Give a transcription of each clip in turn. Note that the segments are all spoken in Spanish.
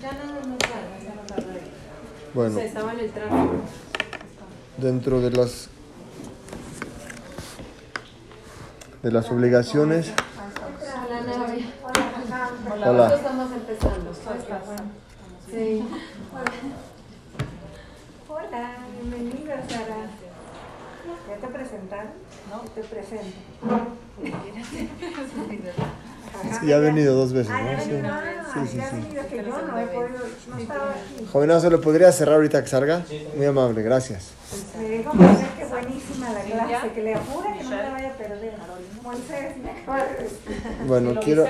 Ya no nos tarda, ya no tarda. Bueno, Se estaba en el tráfico. dentro de las de las obligaciones. Hola. Hola. Nosotros estamos empezando. Sí. Hola, bienvenida Sara. ¿Ya te presentaron? No, te presento. Sí, ya ha venido dos veces, Ah, ¿no? Sí. Sí, sí, sí. venido que yo no he podido, no estaba aquí. Jovenazo, ¿le podría cerrar ahorita que salga? Muy amable, gracias. Me dijo Moisés que buenísima la clase, que le apura que no la vaya a perder. Moisés, me acaba de decir. Bueno, ¿Lo quiero,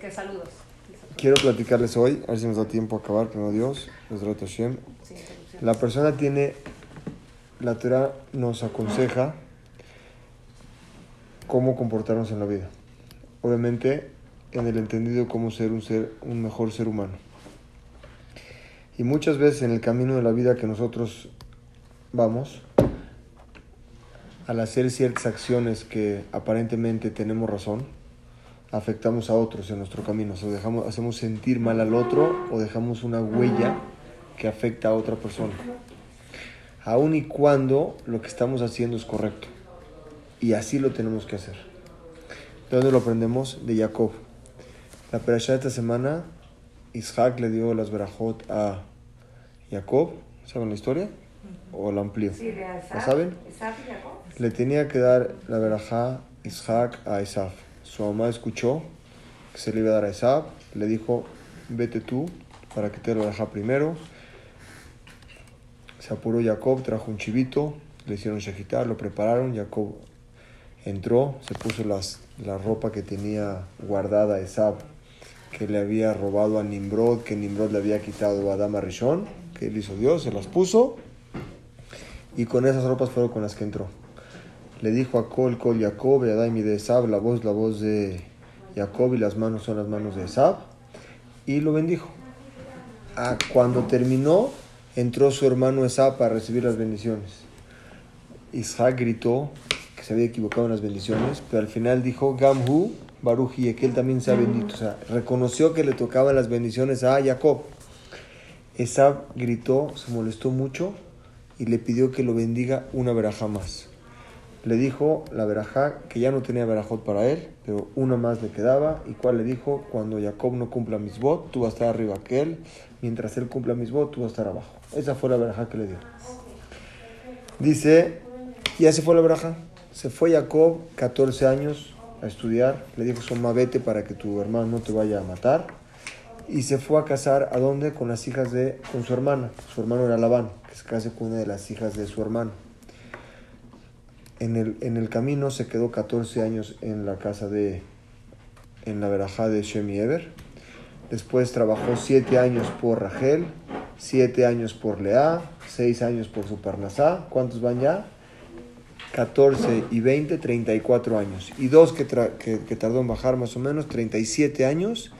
que saludos. quiero platicarles hoy, a ver si nos da tiempo a acabar, primero Dios, Bezrat Hashem. La persona tiene, la Torah nos aconseja cómo comportarnos en la vida. Obviamente, en el entendido de cómo ser un ser, un mejor ser humano. Y muchas veces en el camino de la vida que nosotros vamos, al hacer ciertas acciones que aparentemente tenemos razón, afectamos a otros en nuestro camino. O dejamos, hacemos sentir mal al otro o dejamos una huella que afecta a otra persona. Aun y cuando lo que estamos haciendo es correcto. Y así lo tenemos que hacer. ¿De dónde lo aprendemos? De Jacob. La perashá de esta semana, Isaac le dio las verajot a Jacob. ¿Saben la historia? ¿O la amplío? Sí, de Asaf. ¿La saben? Asaf y Jacob. Le tenía que dar la verajá Isaac a Esaf. Su mamá escuchó que se le iba a dar a Esaf. Le dijo, vete tú para que te la verajá primero. Se apuró Jacob, trajo un chivito, le hicieron shakitar, lo prepararon. Jacob entró, se puso las, la ropa que tenía guardada Esaf, que le había robado a Nimrod, que Nimrod le había quitado a Adama Rishon, que él hizo Dios, se las puso. Y con esas ropas fueron con las que entró. Le dijo a Col, Col, Jacob, y a Daimi de Esab, la voz, la voz de Jacob y las manos son las manos de Esab. Y lo bendijo. Ah, cuando terminó, entró su hermano Esab para recibir las bendiciones. Isaac gritó que se había equivocado en las bendiciones, pero al final dijo, Gamhu, Baruji, que él también sea bendito. O sea, reconoció que le tocaban las bendiciones a Jacob. Esab gritó, se molestó mucho y le pidió que lo bendiga una verajá más. Le dijo la verajá que ya no tenía verajot para él, pero una más le quedaba. ¿Y cuál le dijo? Cuando Jacob no cumpla mis votos, tú vas a estar arriba que él. Mientras él cumpla mis votos, tú vas a estar abajo. Esa fue la verajá que le dio. Dice, ya se fue la verajá. Se fue Jacob, 14 años, a estudiar. Le dijo, Soma, vete para que tu hermano no te vaya a matar. Y se fue a casar, ¿a dónde? Con las hijas de, con su hermana. Su hermano era Labán, que se case con una de las hijas de su hermano. En el, en el camino se quedó 14 años en la casa de, en la verajá de Shemi Eber. Después trabajó 7 años por Rachel, 7 años por Lea, 6 años por su Parnasá. ¿Cuántos van ya? 14 y 20, 34 años. Y dos que, que, que tardó en bajar más o menos, 37 años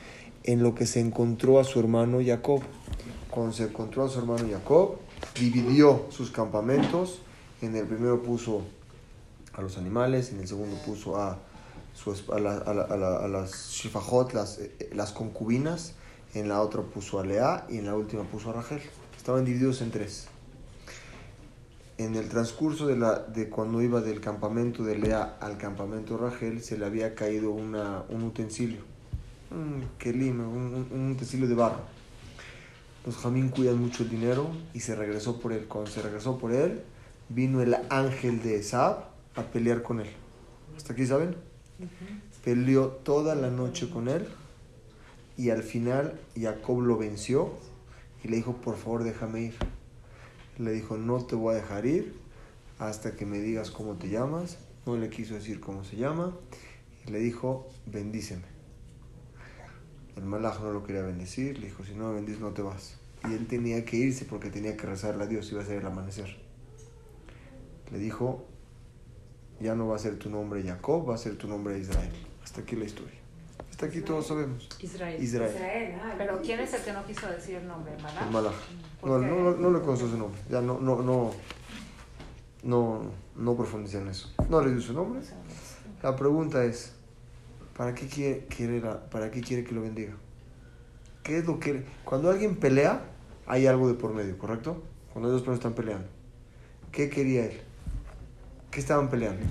en lo que se encontró a su hermano Jacob. Cuando se encontró a su hermano Jacob, dividió sus campamentos. En el primero puso a los animales, en el segundo puso a, su, a las shifajot, las, eh, las concubinas, en la otra puso a Lea y en la última puso a Rachel. Estaban divididos en tres. En el transcurso de, la, de cuando iba del campamento de Lea al campamento de Rachel, se le había caído una, un utensilio, un kelim, un, un- un utensilio de barro. Los jamín cuidan mucho el dinero y se regresó por él. Cuando se regresó por él, vino el ángel de Esab a pelear con él. ¿Hasta aquí saben? Peleó toda la noche con él y al final Jacob lo venció y le dijo, por favor déjame ir. Le dijo, no te voy a dejar ir hasta que me digas cómo te llamas. No le quiso decir cómo se llama y le dijo, bendíceme. El malaj no lo quería bendecir, le dijo, si no me bendices no te vas. Y él tenía que irse porque tenía que rezarle a Dios, iba a ser el amanecer. Le dijo, ya no va a ser tu nombre Jacob, va a ser tu nombre Israel. Hasta aquí la historia. Hasta aquí todos sabemos. Israel. Israel. Israel, ah, Pero ¿quién es el que no quiso decir el nombre? El ¿Malach? malaj. ¿Por No, no, no, no le conoció su nombre. Ya no, no, no, no, no profundicé en eso. No le dio su nombre. La pregunta es, ¿para qué quiere, quiere la- para qué quiere que lo bendiga? ¿Qué es lo que... Cuando alguien pelea, hay algo de por medio, ¿correcto? Cuando dos personas están peleando. ¿Qué quería él? ¿Qué estaban peleando?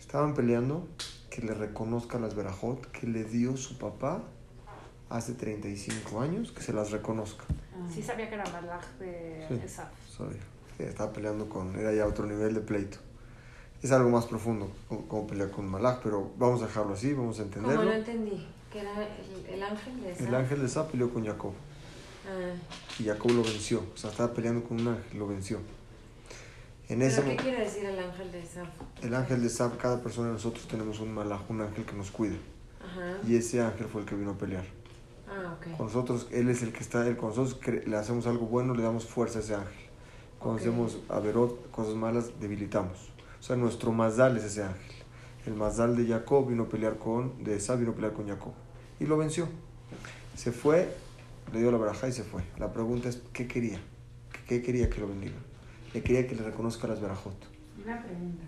Estaban peleando que le reconozca las verajot que le dio su papá hace 35 años, que se las reconozca. Sí sabía que era Malach de Sí. Sí, estaba peleando con... Era ya otro nivel de pleito. Es algo más profundo, como, como pelear con Malach, pero vamos a dejarlo así, vamos a Como entenderlo. no entendí, que era el, el ángel de esa. El ángel de Sa peleó con Jacob. Ah, Y Jacob lo venció. O sea, estaba peleando con un ángel, lo venció. En ¿Pero ese qué quiere decir el ángel de esa? el ángel de Sab, cada persona de nosotros tenemos un malaj, un ángel que nos cuida. Ajá. Y ese ángel fue el que vino a pelear. Ah. Con nosotros, él es el que está, él, con nosotros le hacemos algo bueno, le damos fuerza a ese ángel. Cuando hacemos averot, cosas malas, debilitamos. O sea, nuestro mazdal es ese ángel. El mazdal de Jacob vino a pelear con, de vino a pelear con Jacob. Y lo venció. Se fue, le dio la baraja y se fue. La pregunta es, ¿qué quería? ¿Qué, qué quería que lo bendiga? Le quería que le reconozca las verajot. Una pregunta.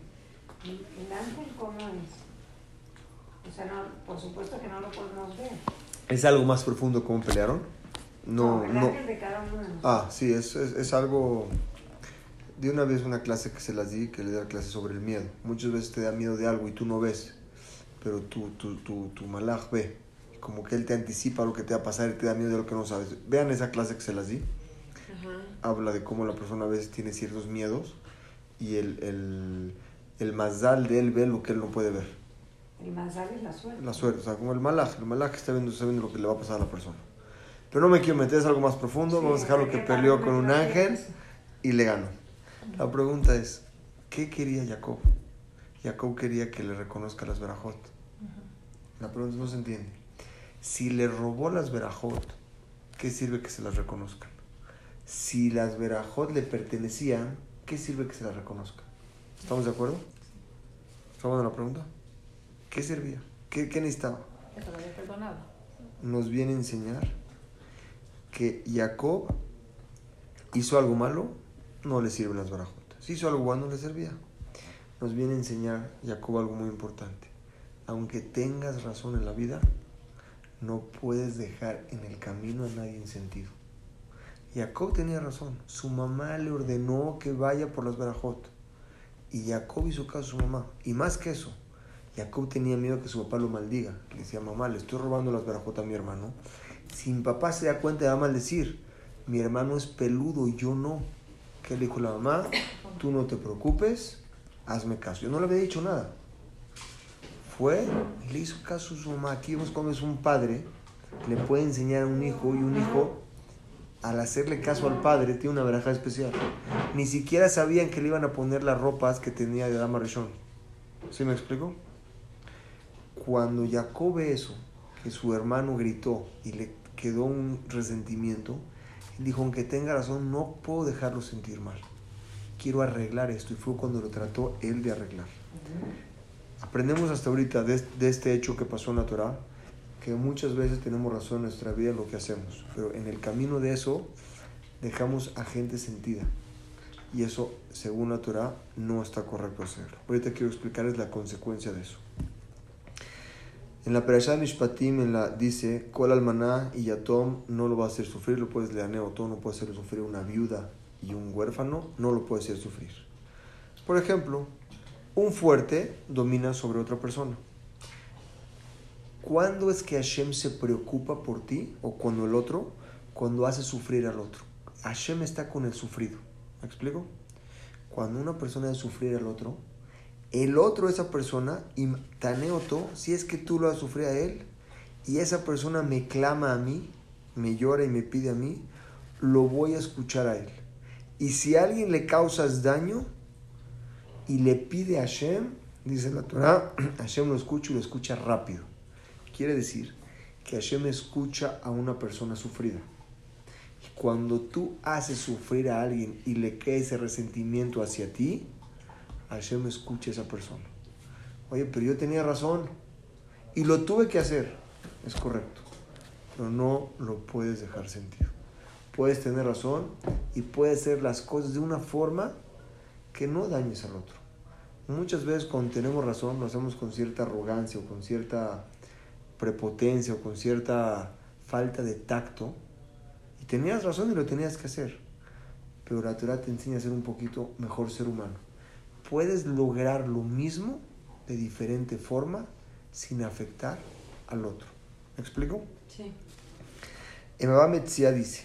¿El, el ángel cómo es? O sea, no, por supuesto que no lo podemos ver. ¿Es algo más profundo cómo pelearon? No, el no. ángel de cada uno. Ah, sí, es, es, es algo... De una vez una clase que se las di, que le di la clase sobre el miedo. Muchas veces te da miedo de algo y tú no ves, pero tu, tu, tu, tu malaj ve. Como que él te anticipa lo que te va a pasar y te da miedo de lo que no sabes. Vean esa clase que se las di. Habla de cómo la persona a veces tiene ciertos miedos y el, el, el mazal de él ve lo que él no puede ver. El manzal es la suerte. La suerte, o sea, como el malaj. El malaj está viendo, está viendo lo que le va a pasar a la persona. Pero no me quiero meter, es algo más profundo. Sí, Vamos a dejarlo que porque peleó con un ángel y le ganó. La pregunta es, ¿qué quería Jacob? Jacob quería que le reconozca las verajot. La pregunta no se entiende. Si le robó las verajot, ¿qué sirve que se las reconozcan? Si las verajot le pertenecían, ¿qué sirve que se las reconozcan? ¿Estamos de acuerdo? ¿Estamos en la pregunta? ¿Qué servía? ¿Qué, qué necesitaba? Perdonado. nos viene a enseñar que Jacob hizo algo malo, no le sirven las barajotas. Si hizo algo bueno, le servía. Nos viene a enseñar Jacob algo muy importante. Aunque tengas razón en la vida, no puedes dejar en el camino a nadie en sentido. Jacob tenía razón. Su mamá le ordenó que vaya por las barajot. Y Jacob hizo caso a su mamá. Y más que eso, Jacob tenía miedo que su papá lo maldiga. Le decía, mamá, le estoy robando las barajot a mi hermano. Si mi papá se da cuenta, va a maldecir. Mi hermano es peludo y yo no. ¿Qué le dijo la mamá? Tú no te preocupes, hazme caso. Yo no le había dicho nada. Fue y le hizo caso a su mamá. Aquí vemos cómo es un padre, le puede enseñar a un hijo y un hijo, al hacerle caso al padre, tiene una veraja especial. Ni siquiera sabían que le iban a poner las ropas que tenía de Dama Rishon. ¿Sí me explico? Cuando Jacob ve eso, que su hermano gritó y le quedó un resentimiento, él dijo, aunque tenga razón, no puedo dejarlo sentir mal. Quiero arreglar esto. Y fue cuando lo trató él de arreglar. Aprendemos hasta ahorita de, de este hecho que pasó en la Torah, que muchas veces tenemos razón en nuestra vida en lo que hacemos, pero en el camino de eso dejamos a gente sentida. Y eso, según la Torah, no está correcto hacerlo. Ahorita quiero explicarles la consecuencia de eso. En la Perashá Mishpatim en la, dice, Kol almaná y yatom no lo va a hacer sufrir, lo puedes leer neotó, no puede hacer sufrir una viuda y un huérfano, no lo puede hacer sufrir. Por ejemplo, un fuerte domina sobre otra persona. ¿Cuándo es que Hashem se preocupa por ti o cuando el otro? Cuando hace sufrir al otro. Hashem está con el sufrido. ¿Me explico? Cuando una persona hace sufrir al otro, el otro, esa persona, y taneoto, si es que tú lo has sufrido a él, y esa persona me clama a mí, me llora y me pide a mí, lo voy a escuchar a él. Y si a alguien le causas daño y le pide a Hashem, dice la Torah, Hashem lo escucha y lo escucha rápido. Quiere decir que Hashem escucha a una persona sufrida. Y cuando tú haces sufrir a alguien y le cae ese resentimiento hacia ti, Hashem escucha a esa persona. Oye, pero yo tenía razón y lo tuve que hacer. Es correcto, pero no lo puedes dejar sentir. Puedes tener razón y puedes hacer las cosas de una forma que no dañes al otro. Muchas veces cuando tenemos razón lo hacemos con cierta arrogancia o con cierta prepotencia o con cierta falta de tacto. Y tenías razón y lo tenías que hacer. Pero la Torah te enseña a ser un poquito mejor ser humano. Puedes lograr lo mismo de diferente forma sin afectar al otro. ¿Me explico? Sí. Emabá Metzia dice,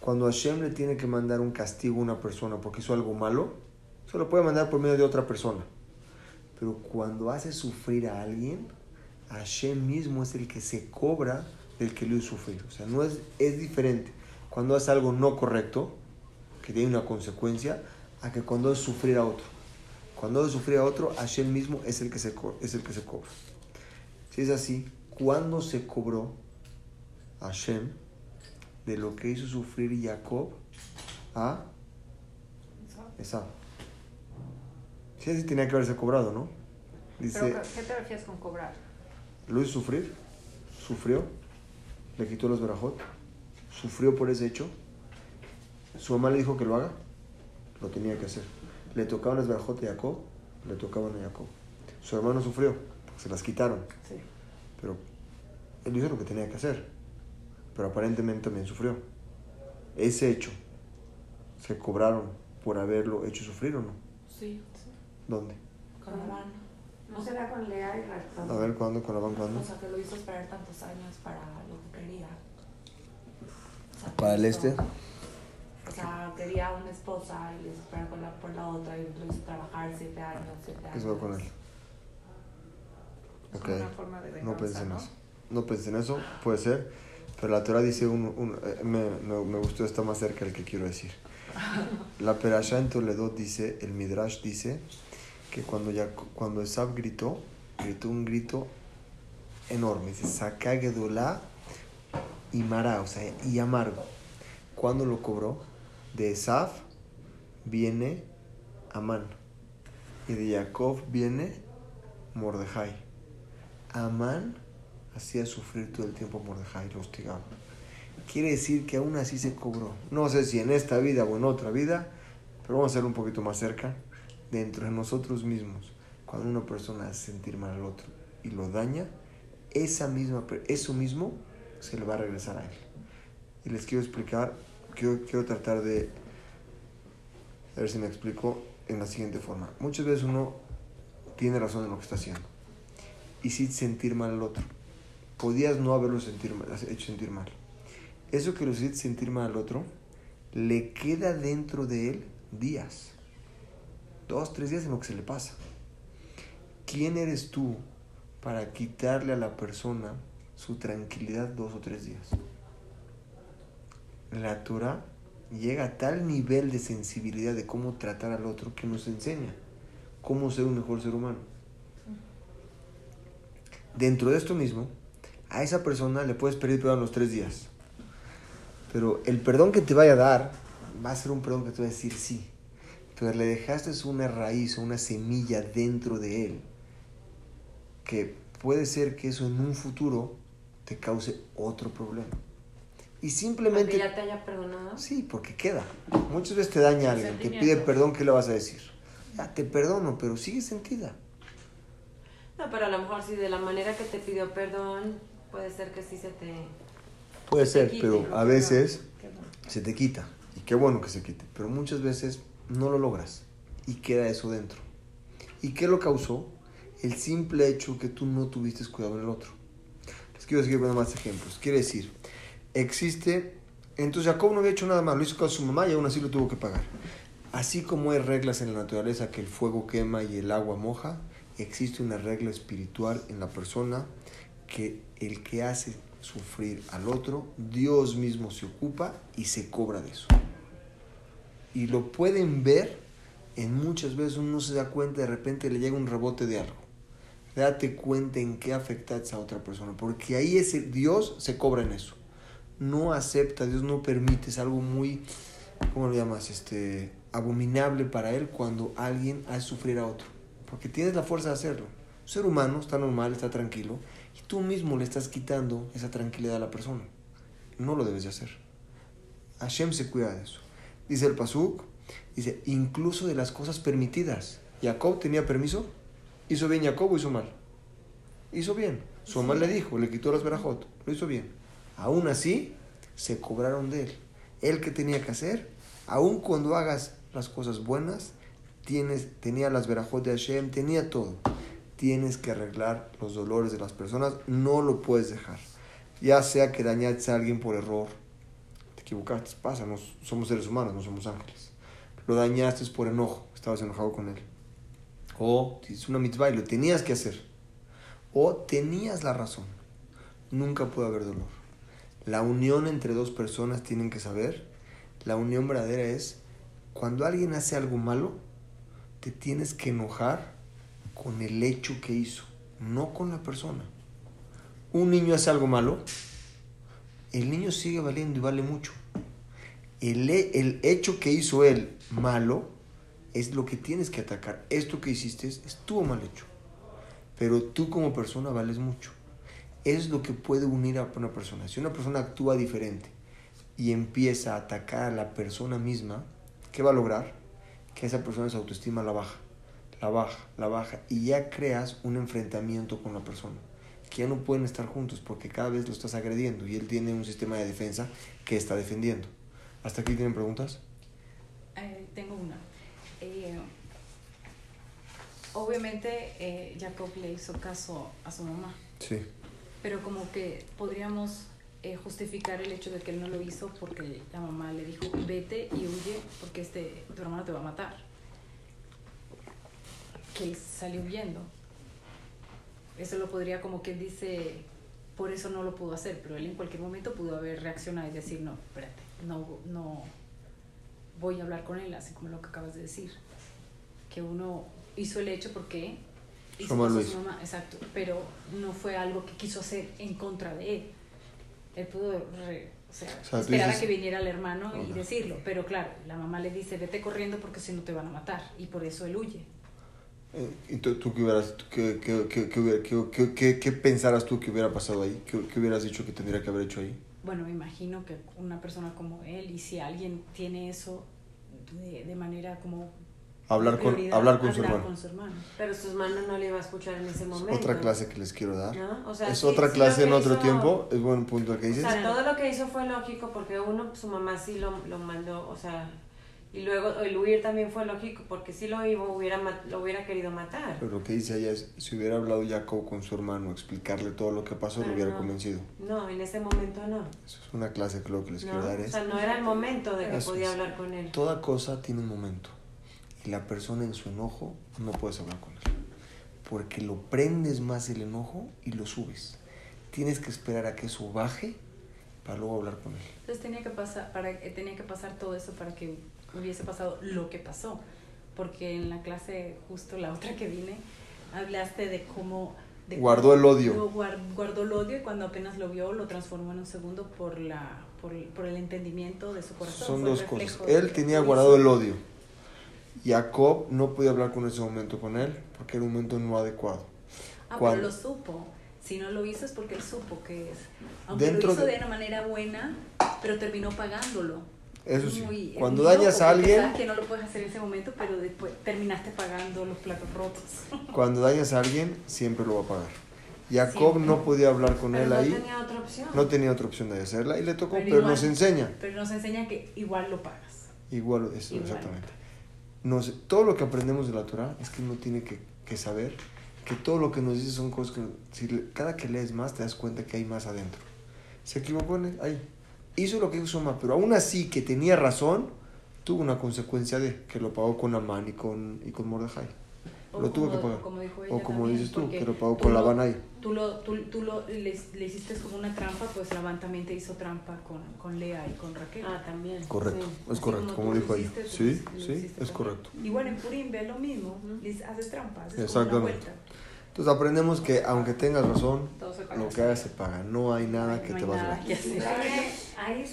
cuando Hashem le tiene que mandar un castigo a una persona porque hizo algo malo, se lo puede mandar por medio de otra persona. Pero cuando hace sufrir a alguien, Hashem mismo es el que se cobra del que lo hizo sufrir. O sea, no es, es diferente cuando hace algo no correcto, que tiene una consecuencia, a que cuando es sufrir a otro. Cuando es sufrir a otro, Hashem mismo es el que se, es el que se cobra. Si es así, ¿cuándo se cobró Hashem de lo que hizo sufrir Jacob a Esau? Sí, así tenía que haberse cobrado, ¿no? Dice, ¿Pero qué te refieres con cobrar? Lo hizo sufrir, sufrió, le quitó los verajot, sufrió por ese hecho. Su mamá le dijo que lo haga, lo tenía que hacer. Le tocaban las verajot a Jacob, le tocaban a Jacob. Su hermano sufrió, porque se las quitaron, Sí. pero él hizo lo que tenía que hacer. Pero aparentemente también sufrió. Ese hecho, ¿se cobraron por haberlo hecho sufrir o no? Sí. ¿Dónde? Con Labán. ¿No será con Lea y Rachel? A ver, ¿cuándo? ¿Con la van cuándo? O sea, que lo hizo esperar tantos años para lo que quería. O sea, ¿Para el este? O sea, quería una esposa y le hizo esperar con la, por la otra y lo hizo trabajar siete años, siete años. ¿Qué se va con él? Es Ok. una forma de venganza, No pensé en ¿no? eso. No pensé en eso, puede ser. Pero la Torah dice, un, un- eh, me, me, me gustó, está más cerca del que quiero decir. La Perashá en Toledo dice, el Midrash dice, que cuando, ya, cuando Esab gritó, gritó un grito enorme. Dice, Sakagedolá y Mara, o sea, y amargo. ¿Cuándo lo cobró? De Esab viene Amán. Y de Jacob viene Mordejai. Amán hacía sufrir todo el tiempo a Mordejai, lo hostigaba. Quiere decir que aún así se cobró. No sé si en esta vida o en otra vida, pero vamos a ser un poquito más cerca. Dentro de nosotros mismos, cuando una persona hace sentir mal al otro y lo daña, esa misma, eso mismo se le va a regresar a él. Y les quiero explicar, quiero, quiero tratar de, a ver si me explico, en la siguiente forma. Muchas veces uno tiene razón en lo que está haciendo y sin sentir mal al otro. Podías no haberlo sentir hecho sentir mal. Eso que lo hiciste sentir mal al otro, le queda dentro de él días. Dos, tres días en lo que se le pasa. ¿Quién eres tú para quitarle a la persona su tranquilidad dos o tres días? La Torah llega a tal nivel de sensibilidad de cómo tratar al otro que nos enseña cómo ser un mejor ser humano. Dentro de esto mismo, a esa persona le puedes pedir perdón los tres días. Pero el perdón que te vaya a dar va a ser un perdón que te va a decir sí. Pero le dejaste una raíz o una semilla dentro de él que puede ser que eso en un futuro te cause otro problema. Y simplemente... Aunque ya te haya perdonado. Sí, porque queda. Muchas veces te daña alguien, te pide perdón, ¿qué le vas a decir? Ya, te perdono, pero sigue sentida. No, pero a lo mejor si de la manera que te pidió perdón, puede ser que sí se te... Puede ser, quite, pero a veces se te quita. Y qué bueno que se quite. Pero muchas veces no lo logras. Y queda eso dentro. ¿Y qué lo causó? El simple hecho que tú no tuviste cuidado del otro. Les quiero seguir poniendo más ejemplos. Quiere decir, existe... Entonces Jacob no había hecho nada malo. Lo hizo con su mamá y aún así lo tuvo que pagar. Así como hay reglas en la naturaleza que el fuego quema y el agua moja, existe una regla espiritual en la persona que el que hace sufrir al otro, Dios mismo se ocupa y se cobra de eso. Y lo pueden ver en muchas veces uno no se da cuenta, de repente le llega un rebote de algo. Date cuenta en qué afecta a otra persona, porque ahí ese Dios se cobra en eso. No acepta, Dios no permite, es algo muy, ¿cómo lo llamas? Este, abominable para él cuando alguien hace sufrir a otro, porque tienes la fuerza de hacerlo. Ser humano está normal, está tranquilo, y tú mismo le estás quitando esa tranquilidad a la persona. No lo debes de hacer. Hashem se cuida de eso. Dice el Pasuk, dice, incluso de las cosas permitidas. Jacob tenía permiso, hizo bien Jacob o hizo mal. Hizo bien. Su mamá le dijo, le quitó las verajot. Lo hizo bien. Aún así, se cobraron de él. Él que tenía que hacer, aun cuando hagas las cosas buenas, tienes, tenía las verajot de Hashem, tenía todo. Tienes que arreglar los dolores de las personas, no lo puedes dejar. Ya sea que dañaste a alguien por error, equivocaste, pasa, no, somos seres humanos, no somos ángeles. Lo dañaste por enojo, estabas enojado con él. O es una mitzvah y lo tenías que hacer. O tenías la razón. Nunca puede haber dolor. La unión entre dos personas tienen que saber. La unión verdadera es cuando alguien hace algo malo, te tienes que enojar con el hecho que hizo, no con la persona. Un niño hace algo malo, el niño sigue valiendo y vale mucho. El, el hecho que hizo él malo es lo que tienes que atacar. Esto que hiciste estuvo mal hecho. Pero tú como persona vales mucho. Es lo que puede unir a una persona. Si una persona actúa diferente y empieza a atacar a la persona misma, ¿qué va a lograr? Que esa persona su autoestima la baja, la baja, la baja. Y ya creas un enfrentamiento con la persona. Que ya no pueden estar juntos porque cada vez lo estás agrediendo y él tiene un sistema de defensa que está defendiendo. ¿Hasta aquí tienen preguntas? Eh, tengo una. Eh, obviamente eh, Jacob le hizo caso a su mamá. Sí. Pero como que podríamos justificar el hecho de que él no lo hizo porque la mamá le dijo vete y huye porque este tu hermano te va a matar. Que él salió huyendo. Eso lo podría como que él dice, por eso no lo pudo hacer, pero él en cualquier momento pudo haber reaccionado y decir, no, espérate, no, no voy a hablar con él, así como lo que acabas de decir. Que uno hizo el hecho porque hizo Su su mamá, exacto, pero no fue algo que quiso hacer en contra de él. Él pudo re- o sea, O sea, esperar dices- a que viniera el hermano y Ajá. decirlo, pero claro, la mamá le dice, vete corriendo porque si no te van a matar, y por eso él huye. Eh, ¿Y tú, tú qué, hubieras, qué, qué, qué, qué, hubiera- qué, qué, qué, qué pensaras tú que hubiera pasado ahí? ¿Qué, qué hubieras dicho que tendría que haber hecho ahí? Bueno, me imagino que una persona como él, y si alguien tiene eso de, de manera como... Hablar con, hablar con su hablar hermano. con su hermano. Pero su hermano no le iba a escuchar en ese Es momento. otra clase que les quiero dar. ¿no? O sea, es sí- otra sí clase en otro hizo- tiempo. Es buen punto que O dices. sea, todo lo que hizo fue lógico porque uno, su mamá sí lo, lo mandó, o sea, y luego el huir también fue lógico porque si lo iba, hubiera, lo hubiera querido matar. Pero lo que dice ella es, si hubiera hablado Jacob con su hermano, explicarle todo lo que pasó, lo Ah, hubiera no. convencido. No, en ese momento no. Eso es una clase que lo que les No, quiero dar o es, sea, no era el momento de que Eso podía es. hablar con él. toda cosa tiene un momento. Y la persona en su enojo no puedes hablar con él. Porque lo prendes más el enojo y lo subes. Tienes que esperar a que eso baje para luego hablar con él. Entonces tenía que pasar, para, eh, tenía que pasar todo eso para que hubiese pasado lo que pasó. Porque en la clase, justo la otra que vine, hablaste de cómo... de Guardó el odio. guardó el odio y cuando apenas lo vio lo transformó en un segundo por, la, por, por el entendimiento de su corazón. Son dos cosas. Él tenía guardado el odio. Jacob no podía hablar con ese momento con él porque era un momento no adecuado. Ah, Cuando- pero lo supo. Si no lo hizo es porque él supo que es. Aunque Dentro lo hizo de- de... una manera buena, pero terminó pagándolo. Eso sí. Muy- Cuando dañas a alguien, sabes que no lo puedes hacer en ese momento, pero después terminaste pagando los platos rotos. cuando dañas a alguien, siempre lo va a pagar. Jacob Siempre. no podía hablar con Pero él no ahí. tenía otra opción. No tenía otra opción de hacerla y le tocó, Pero pero, igual. nos enseña. Pero nos enseña que igual lo pagas. Igual, eso, Igual. exactamente. Nos, todo lo que aprendemos de la Torah es que uno tiene que, que saber que todo lo que nos dice son cosas que si cada que lees más te das cuenta que hay más adentro. Se equivocó ahí. Hizo lo que hizo su mamá, pero aún así que tenía razón, tuvo una consecuencia de que lo pagó con Amán y con, y con Mordejai. O Lo tuvo como- que pagar. como dijo ella O como también, dices tú, que lo pagó tú con Labán ahí. Tú, lo, tú, tú lo, le, le hiciste como una trampa, pues Labán también te hizo trampa con, con Lea y con Raquel. Ah, también. Correcto, sí. es correcto, como lo dijo ella. hiciste, Sí, lo sí, es también. correcto. Igual en Purim ve lo mismo, les haces trampa, haces como una Exactamente. vuelta. Entonces aprendemos que aunque tengas razón, lo que hagas se paga. No hay nada que No te vas a hacer.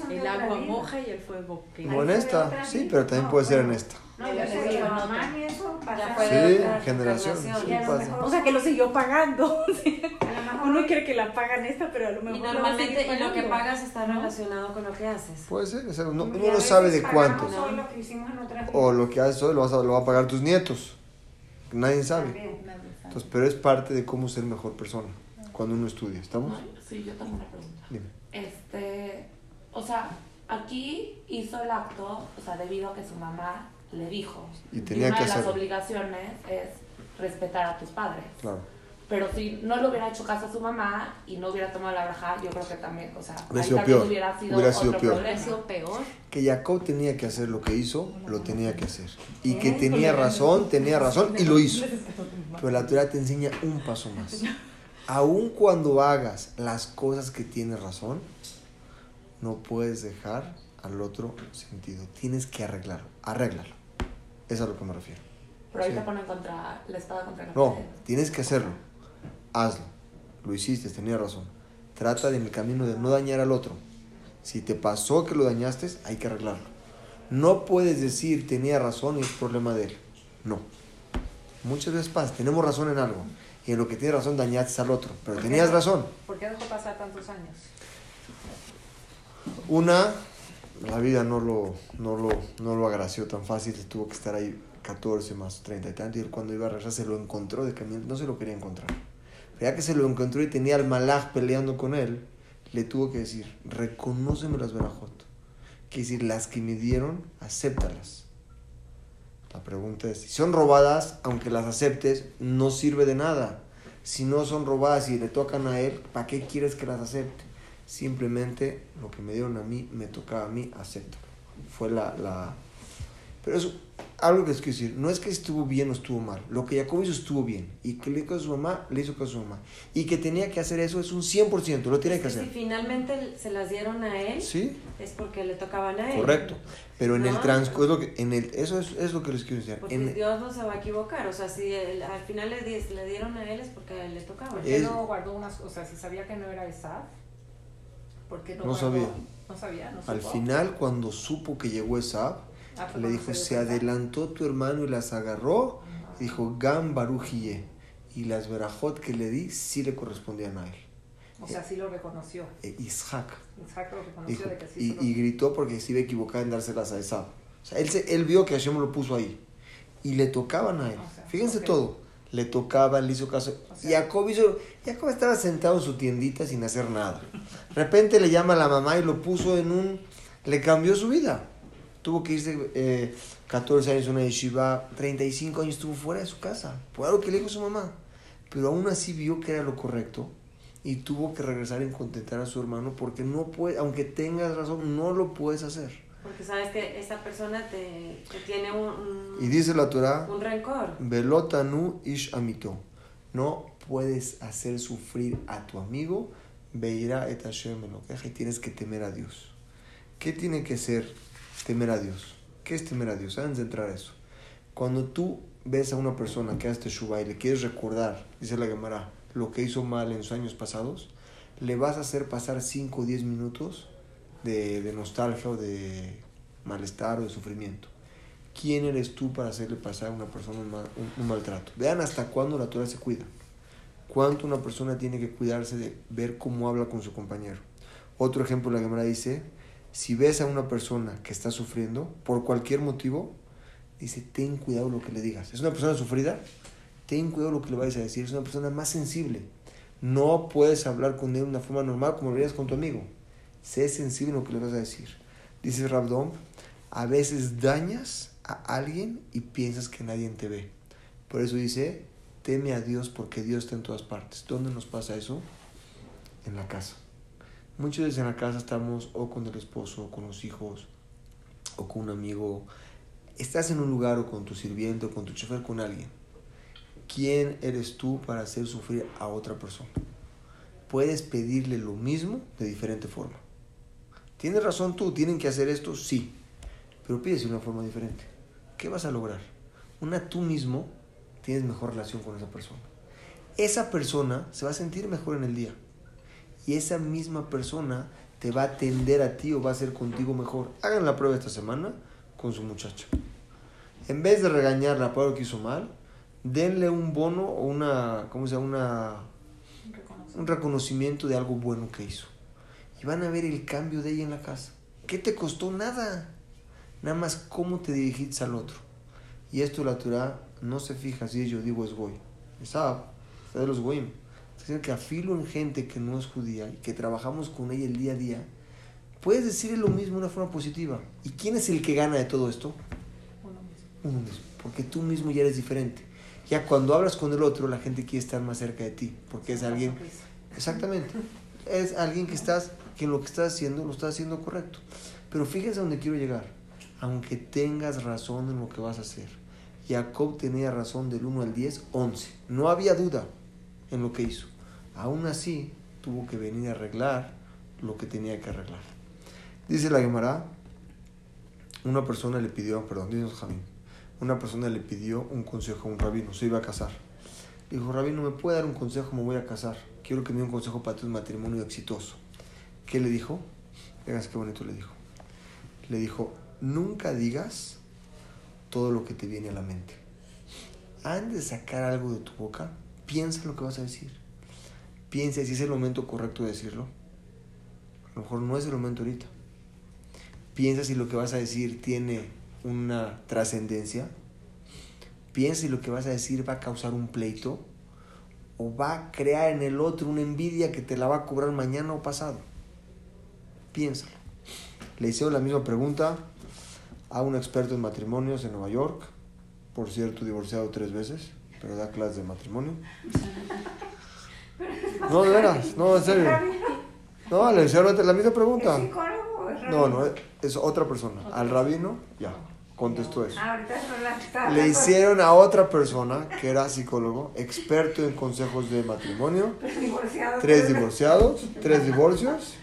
El agua vida. moja y el fuego. No en esta, sí, pero también No, puede ser en esta. No, yo sé le que digo, mamá ni eso pasa. Sí, generación, sí lo pasa. O sea que lo siguió pagando. A lo mejor Uno cree que la pagan esta, pero a lo mejor Y normalmente y lo que pagas está relacionado con lo que haces. Puede ser, no, y uno a no sabe de lo otra O lo que haces hoy lo, vas a, lo va a pagar tus nietos. Nadie sabe. También. Entonces, pero es parte de cómo ser mejor persona. cuando uno estudia. ¿Estamos? Sí, yo tengo una pregunta. Dime. Este, o sea, aquí hizo el acto, o sea, debido a que su mamá le dijo. Y tenía una que de las obligaciones es respetar a tus padres. Claro. Pero si no le hubiera hecho caso a su mamá y no hubiera tomado la braja, yo creo que también, o sea, Hubiera ahí sido también peor. hubiera sido Hubiera sido otro peor. problema. Sido peor. Que Jacob tenía que hacer lo que hizo, lo tenía que hacer. Y que ¿Eh? tenía razón, tenía razón y lo hizo. Pero la Torah te enseña un paso más. Aun cuando hagas las cosas que tienes razón, no puedes dejar al otro sentido. Tienes que arreglarlo. Arréglalo. Eso es a lo que me refiero. Pero ahí Sí. te ponen contra la espada contra la No, pared. tienes que hacerlo. Hazlo. Lo hiciste, tenía razón. Trata de en el camino de no dañar al otro. Si te pasó que lo dañaste, hay que arreglarlo. No puedes decir tenía razón y es problema de él. No. Muchas veces pasa, tenemos razón en algo. Y en lo que tienes razón dañaste al otro. Pero tenías razón. ¿Por qué dejó pasar tantos años? Una, la vida no lo, no lo, no lo agració tan fácil. Tuvo que estar ahí 14 más 30 y tanto. Y él cuando iba a regresar se lo encontró de camino. No se lo quería encontrar. Ya que se lo encontró y tenía al malaj peleando con él, le tuvo que decir, reconóceme las verajot. Quiere decir, las que me dieron, acéptalas. La pregunta es, si son robadas, aunque las aceptes, no sirve de nada. Si no son robadas y le tocan a él, ¿para qué quieres que las acepte? Simplemente lo que me dieron a mí, me tocaba a mí, acepto. Fue la... la... Pero eso, algo que les quiero decir, no es que estuvo bien o estuvo mal. Lo que Jacob hizo estuvo bien. Y que le hizo a su mamá, le hizo caso a su mamá. Y que tenía que hacer eso es un 100%, lo tiene que Es que si hacer. finalmente se las dieron a él, ¿Sí? es porque le tocaban a él. Correcto. Pero en el No. transcurso, en el, eso es, es lo que les quiero decir. Porque En- Dios no se va a equivocar. O sea, si el- al final le, le dieron a él es porque le tocaba. ¿Por qué Es- no guardó unas O sea, si sabía que no era Esaf, ¿por qué no, No guardó? sabía. No sabía, no al supo. final, cuando supo que llegó Esab, le cuando dijo, dio se adelantó tu hermano y las agarró. Y dijo, Gam Barujiye. Y las verajot que le di sí le correspondían a él. O sea, sí lo reconoció. E Isaac. Isaac lo reconoció Dijo, de que sí y, y gritó porque se iba a equivocar en dárselas a Esab. O sea, él, se- él vio que Hashem lo puso ahí. Y le tocaban a él. O sea, Fíjense ok. todo. Le tocaban, le hizo caso. O sea- Jacob hizo. Jacob estaba sentado en su tiendita sin hacer nada. De repente le llama a la mamá y lo puso en un. Le cambió su vida. Tuvo que irse eh, 14 años a una yeshiva, 35 años estuvo fuera de su casa. Por algo que le dijo su mamá. Pero aún así vio que era lo correcto y tuvo que regresar y contentar a su hermano porque no puede, aunque tengas razón, no lo puedes hacer. Porque sabes que esa persona te, te tiene un, un, Y dice la Torah, un rencor. Velotanu ish amito. No puedes hacer sufrir a tu amigo, Beira et Hashem y tienes que temer a Dios. ¿Qué tiene que ser temer a Dios? ¿Qué es temer a Dios? Antes de entrar a eso. Cuando tú ves a una persona que hace teshuva y le quieres recordar, dice la Gemara, lo que hizo mal en sus años pasados, le vas a hacer pasar 5 o 10 minutos de, de nostalgia o de malestar o de sufrimiento. ¿Quién eres tú para hacerle pasar a una persona un, mal- un- un maltrato? Vean hasta cuándo la Torah se cuida. Cuánto una persona tiene que cuidarse de ver cómo habla con su compañero. Otro ejemplo, la Gemara dice, si ves a una persona que está sufriendo por cualquier motivo, dice, ten cuidado lo que le digas. ¿Es una persona sufrida? Ten cuidado lo que le vayas a decir. Es una persona más sensible. No puedes hablar con él de una forma normal como lo harías con tu amigo. Sé sensible en lo que le vas a decir. Dice Rabdom, a veces dañas a alguien y piensas que nadie te ve. Por eso dice, teme a Dios porque Dios está en todas partes. ¿Dónde nos pasa eso? En la casa. Muchas veces en la casa estamos o con el esposo, o con los hijos, o con un amigo. Estás en un lugar o con tu sirviente, o con tu chofer, con alguien. ¿Quién eres tú para hacer sufrir a otra persona? Puedes pedirle lo mismo de diferente forma. ¿Tienes razón tú? ¿Tienen que hacer esto? Sí. Pero pides de una forma diferente. ¿Qué vas a lograr? Una tú mismo tienes mejor relación con esa persona. Esa persona se va a sentir mejor en el día. Y esa misma persona te va a atender a ti o va a ser contigo mejor. Hagan la prueba esta semana con su muchacha. En vez de regañarla por algo que hizo mal, denle un bono o una, ¿cómo se llama? Una, un reconocimiento de algo bueno que hizo. Y van a ver el cambio de ella en la casa. ¿Qué te costó? Nada. Nada más cómo te dirigiste al otro. Y esto la Torah no se fija si yo digo es goy. Está de los goyim. Diciendo que afilo en gente que no es judía y que trabajamos con ella el día a día, puedes decirle lo mismo de una forma positiva. ¿Y quién es el que gana de todo esto? Uno mismo. Porque tú mismo ya eres diferente. Ya cuando hablas con el otro, la gente quiere estar más cerca de ti, porque es alguien... Exactamente. Es alguien que estás, que lo que estás haciendo lo estás haciendo correcto. Pero fíjense dónde quiero llegar. Aunque tengas razón en lo que vas a hacer. Jacob tenía razón del 1 al 10, 11. No había duda en lo que hizo. Aún así, tuvo que venir a arreglar lo que tenía que arreglar. Dice la Gemara, una persona le pidió, perdón, dice Jamín, una persona le pidió un consejo a un rabino, se iba a casar. Dijo, rabino, ¿me puede dar un consejo? Me voy a casar. Quiero que me dé un consejo para tu matrimonio exitoso. ¿Qué le dijo? Fíjense qué bonito le dijo. Le dijo, nunca digas todo lo que te viene a la mente. Antes de sacar algo de tu boca, piensa lo que vas a decir. Piensa si es el momento correcto de decirlo. A lo mejor no es el momento ahorita. Piensa si lo que vas a decir tiene una trascendencia. Piensa si lo que vas a decir va a causar un pleito o va a crear en el otro una envidia que te la va a cobrar mañana o pasado. Piénsalo. Le hicieron la misma pregunta a un experto en matrimonios en Nueva York, por cierto, divorciado tres veces, pero da clases de matrimonio. No, de veras, no, en serio. No, le hicieron la misma pregunta. ¿Es psicólogo o es No, rabino? no, es otra persona. Al rabino, ya, contestó eso. Le hicieron a otra persona que era psicólogo, experto en consejos de matrimonio, Tres divorciados. tres divorciados, tres divorcios,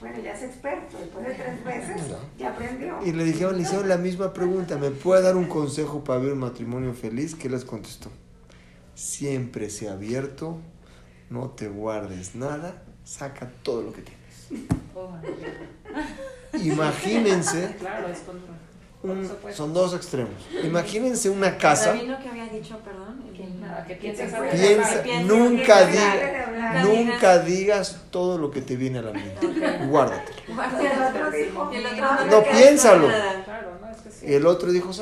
Bueno, ya es experto. Después de tres meses, Ya. ya aprendió. y le dijeron, le hicieron la misma pregunta, ¿me puede dar un consejo para vivir un matrimonio feliz? ¿Qué les contestó? Siempre sea abierto, no te guardes nada, saca todo lo que tienes. Oh. Imagínense, Claro, es un- son dos extremos. Imagínense una casa. Piensa, Piensa, nunca diga, hablar. nunca digas todo lo que te viene a la mente. Guárdate. Guarda. Y el otro dijo, Y el otro no, piénsalo. nada. Claro, no, es que sí. Y el otro dijo,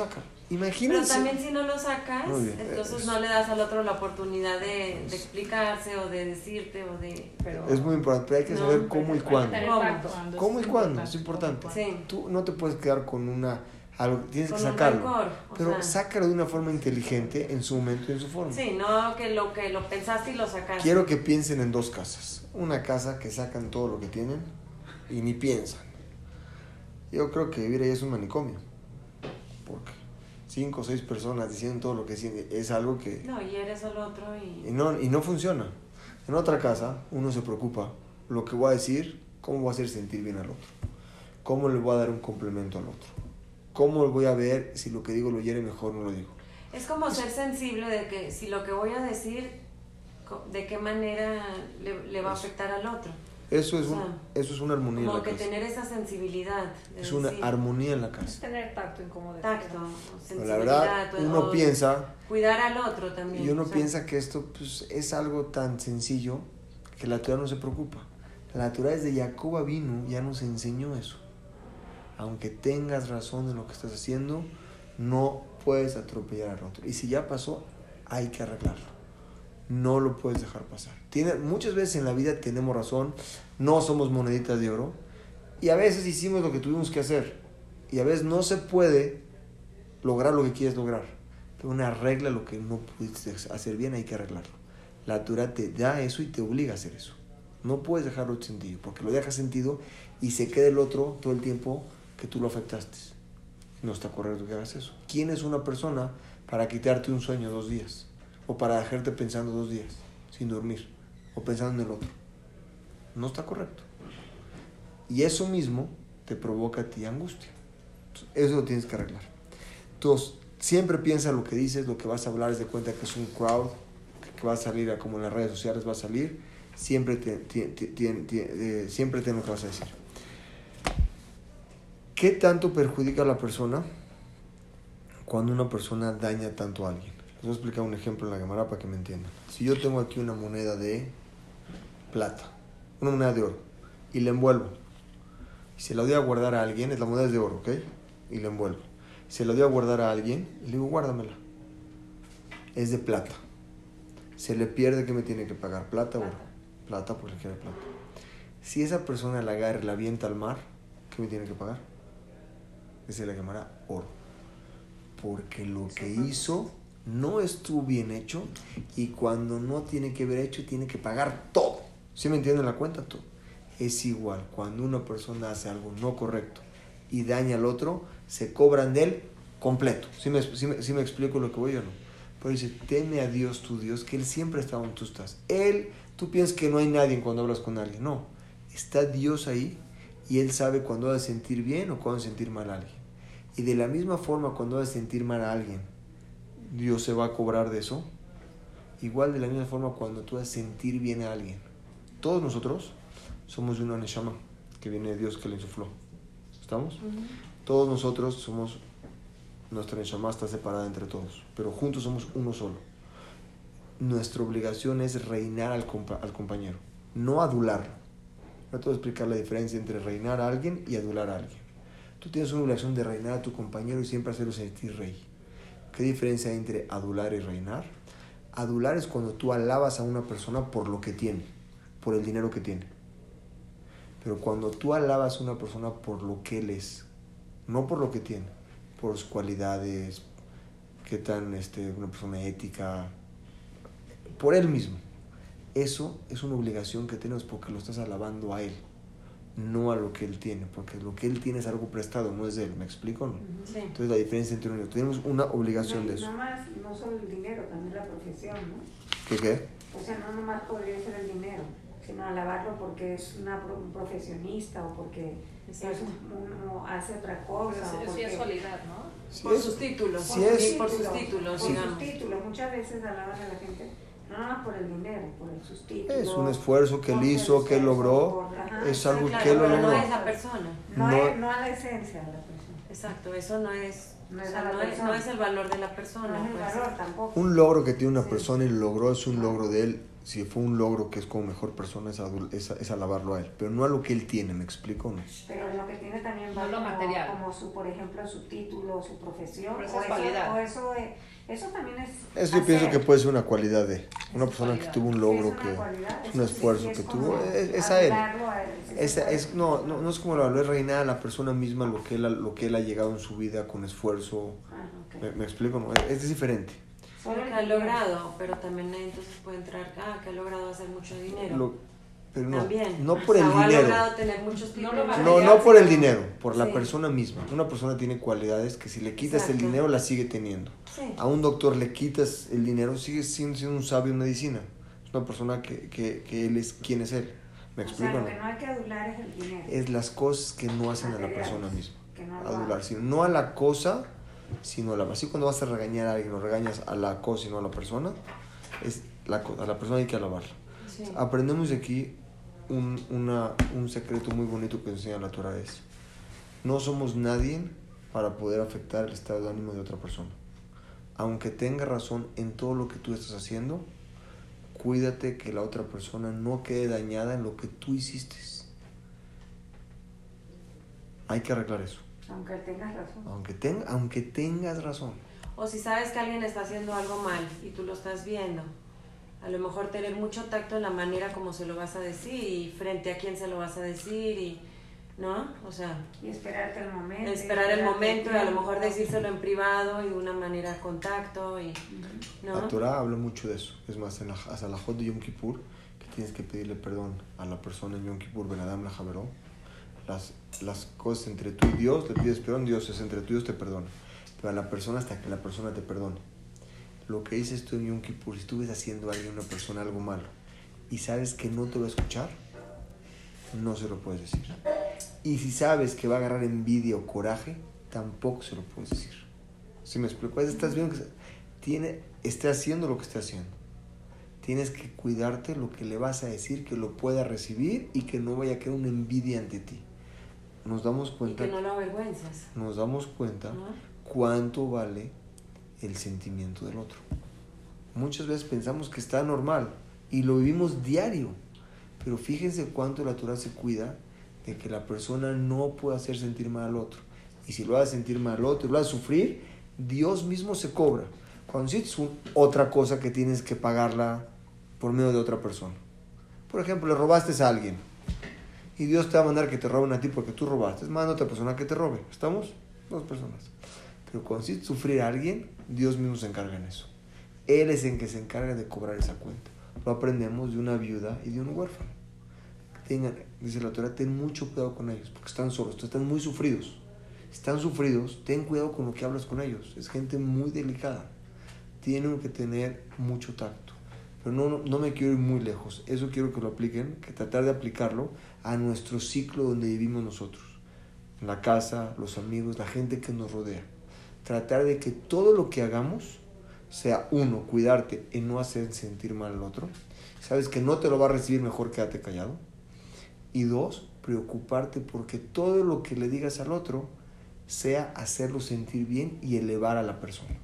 saca. Pero Imagínense. también si no lo sacas, entonces no le das al otro la oportunidad de, de explicarse o de decirte o de... Pero, Es muy importante, pero hay que No, saber cómo y cuándo. ¿Cómo? ¿Cómo y cuándo? Es importante. Sí. Tú no te puedes quedar con una... Algo, tienes que Con sacarlo. rencor, o Pero sea. sácalo de una forma inteligente en su momento y en su forma. Sí, no que lo que lo pensaste y lo sacaste. Quiero que piensen en dos casas. Una casa que sacan todo lo que tienen y ni piensan. Yo creo que vivir ahí es un manicomio. Porque cinco o seis personas diciendo todo lo que es algo que... No, y eres el otro y... Y no, y no funciona. En otra casa, uno se preocupa lo que voy a decir, cómo voy a hacer sentir bien al otro, cómo le voy a dar un complemento al otro, cómo voy a ver si lo que digo lo hiere mejor o no lo digo. Es como ser sensible de que si lo que voy a decir, de qué manera le, le va a afectar al otro. Eso es, O sea, eso es una armonía en Como la que casa. tener esa sensibilidad. de Es una decir, armonía en la Es casa. tener tacto en cómo decirlo. Tacto, sensibilidad. la verdad, o- uno o piensa, Cuidar al otro también. y uno o sea, piensa que esto pues, es algo tan sencillo que la Torah no se preocupa. La Torah desde Jacob vino ya nos enseñó eso. Aunque tengas razón en lo que estás haciendo, no puedes atropellar al otro. Y si ya pasó, hay que arreglarlo. No lo puedes dejar pasar. Tiene, muchas veces en la vida tenemos razón, no somos moneditas de oro, y a veces hicimos lo que tuvimos que hacer. Y a veces no se puede lograr lo que quieres lograr. Pero una regla lo que no pudiste hacer bien, hay que arreglarlo. La Torah te da eso y te obliga a hacer eso. No puedes dejarlo sentido, porque lo dejas sentido y se queda el otro todo el tiempo que tú lo afectaste. No está correcto que hagas eso. ¿Quién es una persona para quitarte un sueño dos días? O para dejarte pensando dos días sin dormir. O pensando en el otro. No está correcto. Y eso mismo te provoca a ti angustia. Eso lo tienes que arreglar. Entonces, siempre piensa lo que dices, lo que vas a hablar, es de cuenta que es un crowd, que va a salir, como en las redes sociales va a salir. Siempre, te- eh, siempre ten lo que vas a decir. ¿Qué tanto perjudica a la persona cuando una persona daña tanto a alguien? Les voy a explicar un ejemplo en la cámara para que me entiendan. Si yo tengo aquí una moneda de plata, una moneda de oro, y la envuelvo, y se la doy a guardar a alguien, es la moneda es de oro, ¿ok? Y la envuelvo. Se la doy a guardar a alguien y le digo, guárdamela. Es de plata. Se le pierde, ¿qué me tiene que pagar? ¿Plata o oro? Plata porque quiere plata. Si esa persona la agarra y la avienta al mar, ¿qué me tiene que pagar? Ese la llamará oro. Porque lo que hizo no estuvo bien hecho y cuando no tiene que haber hecho, tiene que pagar todo. ¿Sí me entienden la cuenta? Todo. Es igual, cuando una persona hace algo no correcto y daña al otro, se cobran de él completo. ¿Sí me, sí me- sí me explico lo que voy o no? Pero dice, teme a Dios tu Dios, que Él siempre está donde tú estás. Él, tú piensas que no hay nadie cuando hablas con alguien. No, está Dios ahí y Él sabe cuándo vas a sentir bien o cuándo sentir mal a alguien. Y de la misma forma, cuando vas a sentir mal a alguien, Dios se va a cobrar de eso. Igual de la misma forma, cuando tú vas a sentir bien a alguien. Todos nosotros somos de una neshama que viene de Dios que le insufló. ¿Estamos? Todos nosotros somos, nuestra neshama está separada entre todos, pero juntos somos uno solo. Nuestra obligación es reinar al, compa- al compañero, no adularlo. No te voy a explicar la diferencia entre reinar a alguien y adular a alguien. Tú tienes una obligación de reinar a tu compañero y siempre hacerlo sentir rey. ¿Qué diferencia hay entre adular y reinar? Adular es cuando tú alabas a una persona por lo que tiene, por el dinero que tiene. Pero cuando tú alabas a una persona por lo que él es, no por lo que tiene, por sus cualidades, qué tan este, una persona ética, por él mismo. Eso es una obligación que tenemos porque lo estás alabando a él, no a lo que él tiene, porque lo que él tiene es algo prestado, no es de él, ¿me explico? o No? Sí. Entonces la diferencia entre uno y otro, tenemos una obligación de No, eso. más, no solo el dinero, también la profesión, ¿no? ¿Qué qué? O sea, no nomás podría ser el dinero, sino alabarlo porque es una, pro- un profesionista o porque es un- uno hace otra cosa. o Sí, sí porque- es cualidad, ¿no? Si Por es- sus títulos. si es- Sí, por sus títulos, Por digamos. sus títulos. Muchas veces alaban a la gente, no nomás por el dinero, por sus títulos. Es un esfuerzo que él el hizo, que él logró, por- es algo Claro, que él lo pero no logró. es la persona. No, no- es- no a la esencia de la persona. Exacto, eso no es, No o es sea, a la no, es, no es el valor de la No persona. es el pues. valor tampoco. Un logro que tiene una Sí. persona y lo logró es un logro de él. Si fue un logro que es como mejor persona, es, adul- es, es alabarlo a él. Pero no a lo que él tiene, ¿me explico o no? Pero lo que tiene también va No lo como, material. como su, por ejemplo, su título, su profesión. Pero eso o es eso, o eso, eh, eso también es. Eso yo pienso que puede ser una cualidad de una Es persona que tuvo un Sí, logro, es una que un sí, esfuerzo sí, que tuvo. Es, es a él. a él, sí Es, no, no, no es como lo valor, es reinar a la persona misma lo que, él, ha- lo que él ha llegado en su vida con esfuerzo. Ah. ¿Me, me explico? No? Es, es diferente. Solo que ha logrado, pero también entonces puede entrar, ah, que ha logrado hacer mucho dinero. Lo- pero no, también. no O por sea, el dinero. tener muchos No lo No, no por el dinero, por la persona misma. Una persona tiene cualidades que si le quitas el dinero la sigue teniendo. Sí. A un doctor le quitas el dinero, sigue siendo, siendo un sabio en medicina. Es una persona que, que, que él es quien es él. ¿Me O sea, explico? lo no? que no hay que adular es el dinero. Es las cosas que no hacen a la persona misma. que no lo Adular, sino no a la cosa, sino a la. Así cuando vas a regañar a alguien, no regañas a la cosa y no a la persona, es la, a la persona hay que alabarla. Sí. Aprendemos de aquí un, una- un secreto muy bonito que enseña la es, no somos nadie para poder afectar el estado de ánimo de otra persona. Aunque tenga razón en todo lo que tú estás haciendo, cuídate que la otra persona no quede dañada en lo que tú hiciste. Hay que arreglar eso. Aunque tengas razón. Aunque, ten- aunque tengas razón. O si sabes que alguien está haciendo algo mal y tú lo estás viendo, a lo mejor tener mucho tacto en la manera como se lo vas a decir y frente a quién se lo vas a decir y, ¿no? O sea, Y esperarte el momento. esperar el momento y a lo mejor decírselo en privado y de una manera contacto y, La ¿no? Torah habla mucho de eso. Es más, en la hasta la Jod de Yom Kippur, que tienes que pedirle perdón a la persona en Yom Kippur, Ben Adam la Javeró. Las, las cosas entre tú y Dios, le pides perdón, Dios es entre tú y Dios te perdona. Pero a la persona hasta que la persona te perdone. Lo que dices tú en Yom Kippur, si tú ves haciendo a alguien, una persona, algo malo, y sabes que no te va a escuchar, no se lo puedes decir. Y si sabes que va a agarrar envidia o coraje, tampoco se lo puedes decir. ¿Sí me explico? Estás viendo que tiene, esté haciendo lo que esté haciendo. Tienes que cuidarte lo que le vas a decir, que lo pueda recibir y que no vaya a quedar una envidia ante ti. Nos damos Y cuenta, que no lo avergüenzas, nos damos cuenta ¿no? cuánto vale el sentimiento del otro. Muchas veces pensamos que está normal y lo vivimos diario, pero fíjense cuánto la Torah se cuida de que la persona no pueda hacer sentir mal al otro. Y si lo hace sentir mal al otro lo hace sufrir, Dios mismo se cobra. Conceit es otra cosa que tienes que pagarla por medio de otra persona. Por ejemplo, le robaste a alguien y Dios te va a mandar que te roben a ti porque tú robaste. Manda a otra persona que te robe. ¿Estamos? Dos personas. Pero conceit sufrir a alguien, Dios mismo se encarga en eso. Él es el que se encarga de cobrar esa cuenta. Lo aprendemos de una viuda y de un huérfano. Tengan, dice la Torah, ten mucho cuidado con ellos, porque están solos, están muy sufridos. Están sufridos, ten cuidado con lo que hablas con ellos. Es gente muy delicada. Tienen que tener mucho tacto. Pero no, no, no me quiero ir muy lejos. Eso quiero que lo apliquen, que tratar de aplicarlo a nuestro ciclo donde vivimos nosotros. En la casa, los amigos, la gente que nos rodea. Tratar de que todo lo que hagamos sea uno, cuidarte en no hacer sentir mal al otro. Sabes que no te lo va a recibir mejor, quédate callado. Y dos, preocuparte porque todo lo que le digas al otro sea hacerlo sentir bien y elevar a la persona.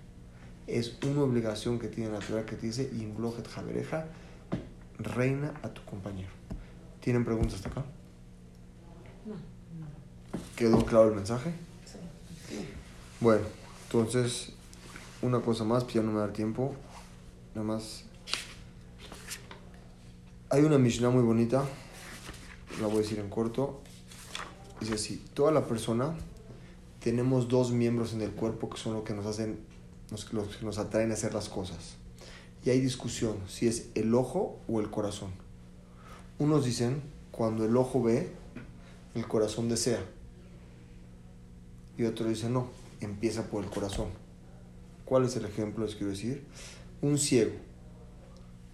Es una obligación que tiene la Torah que te dice, Imblojet Javereja, reina a tu compañero. ¿Tienen preguntas hasta acá? ¿Quedó claro el mensaje? Bueno, entonces, una cosa más, pues ya no me da tiempo. Nada más. Hay una Mishnah muy bonita, la voy a decir en corto. Dice así: Toda la persona tenemos dos miembros en el cuerpo que son los que nos hacen, los, los que nos atraen a hacer las cosas. Y hay discusión si es el ojo o el corazón. Unos dicen, cuando el ojo ve, el corazón desea. Y otros dicen, no, empieza por el corazón. ¿Cuál es el ejemplo? Les quiero decir. Un ciego.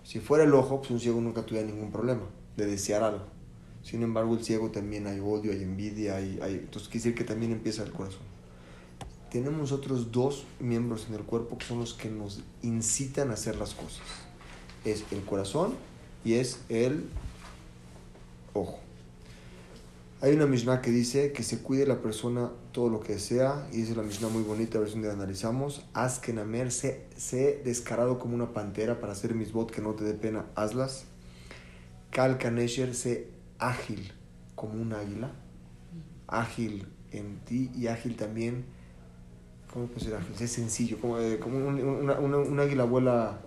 Si fuera el ojo, pues un ciego nunca tuviera ningún problema de desear algo. Sin embargo, el ciego también hay odio, hay envidia, hay, hay... entonces quiere decir que también empieza el corazón. Tenemos otros dos miembros en el cuerpo que son los que nos incitan a hacer las cosas. Es el corazón y es el ojo. Hay una Mishnah que dice que se cuide la persona todo lo que desea, y dice la Mishnah muy bonita, a ver si un analizamos. Haz que Namer sé, sé descarado como una pantera para hacer mis bot que no te dé pena, hazlas. Kal Kanesher, sé ágil como un águila, ágil en ti y ágil también, ¿cómo puede ser ágil? Sé sencillo, como, eh, como un, una, una, un águila vuela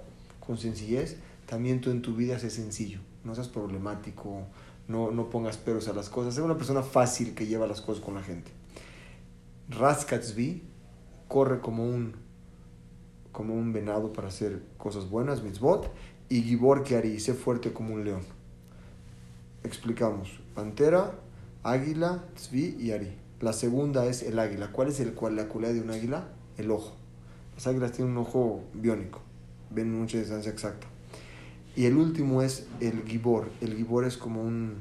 con sencillez, también tú en tu vida sé sencillo, no seas problemático, no, no pongas peros a las cosas. Sé una persona fácil que lleva las cosas con la gente. Raskatzvi corre como un, como un venado para hacer cosas buenas, mitzvot. Y Gibor Kiari, sé fuerte como un león. Explicamos. Pantera, águila, tzvi y ari. La segunda es el águila. ¿Cuál es el, cual, la cualidad de un águila? El ojo. Las águilas tienen un ojo biónico. Ven mucha distancia exacta. Y el último es el gibor. El gibor es como un,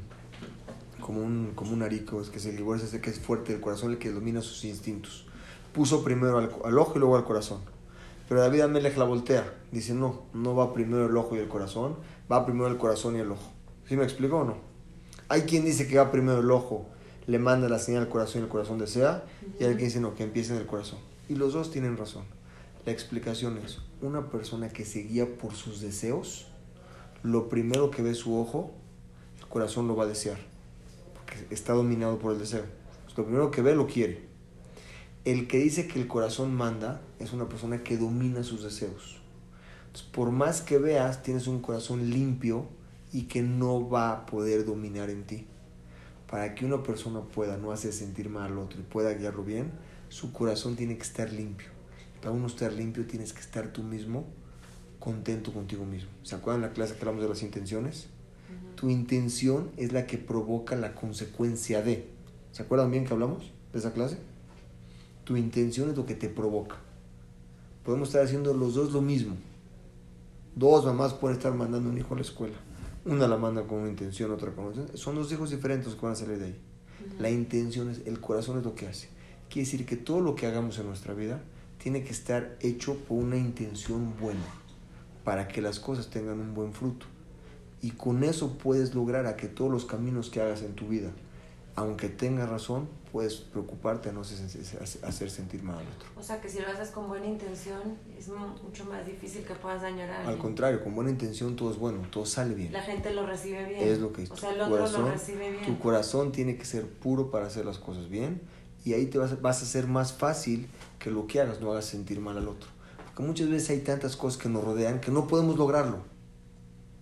como un, como un arico. Es que es el gibor es ese que es fuerte del corazón, el que domina sus instintos. Puso primero al, al ojo y luego al corazón. Pero David Amelech la voltea. Dice, no, no va primero el ojo y el corazón, va primero el corazón y el ojo. ¿Sí me explico o no? Hay quien dice que va primero el ojo, le manda la señal al corazón y el corazón desea, y hay quien dice no, que empiece en el corazón. Y los dos tienen razón. La explicación es, una persona que se guía por sus deseos, lo primero que ve su ojo, el corazón lo va a desear, porque está dominado por el deseo. Pues lo primero que ve lo quiere. El que dice que el corazón manda es una persona que domina sus deseos. Por más que veas, tienes un corazón limpio y que no va a poder dominar en ti. Para que una persona pueda no hacer sentir mal al otro y pueda guiarlo bien, su corazón tiene que estar limpio. Para uno estar limpio tienes que estar tú mismo contento contigo mismo. ¿Se acuerdan la clase que hablamos de las intenciones? Uh -huh. Tu intención es la que provoca la consecuencia de. ¿Se acuerdan bien que hablamos de esa clase? Tu intención es lo que te provoca. Podemos estar haciendo los dos lo mismo. Dos mamás pueden estar mandando un hijo a la escuela. Una la manda con una intención, otra con otra. Son dos hijos diferentes que van a salir de ahí. Uh -huh. La intención es, el corazón es lo que hace. Quiere decir que todo lo que hagamos en nuestra vida tiene que estar hecho por una intención buena, para que las cosas tengan un buen fruto. Y con eso puedes lograr a que todos los caminos que hagas en tu vida, aunque tengas razón, puedes preocuparte a no hacer sentir mal al otro. O sea que si lo haces con buena intención, es mucho más difícil que puedas dañar a alguien. Al contrario, con buena intención todo es bueno, todo sale bien. La gente lo recibe bien. Es lo que O sea, el otro corazón, lo recibe bien. Tu corazón tiene que ser puro para hacer las cosas bien y ahí te vas, vas a ser más fácil que lo que hagas no hagas sentir mal al otro. Porque muchas veces hay tantas cosas que nos rodean que no podemos lograrlo.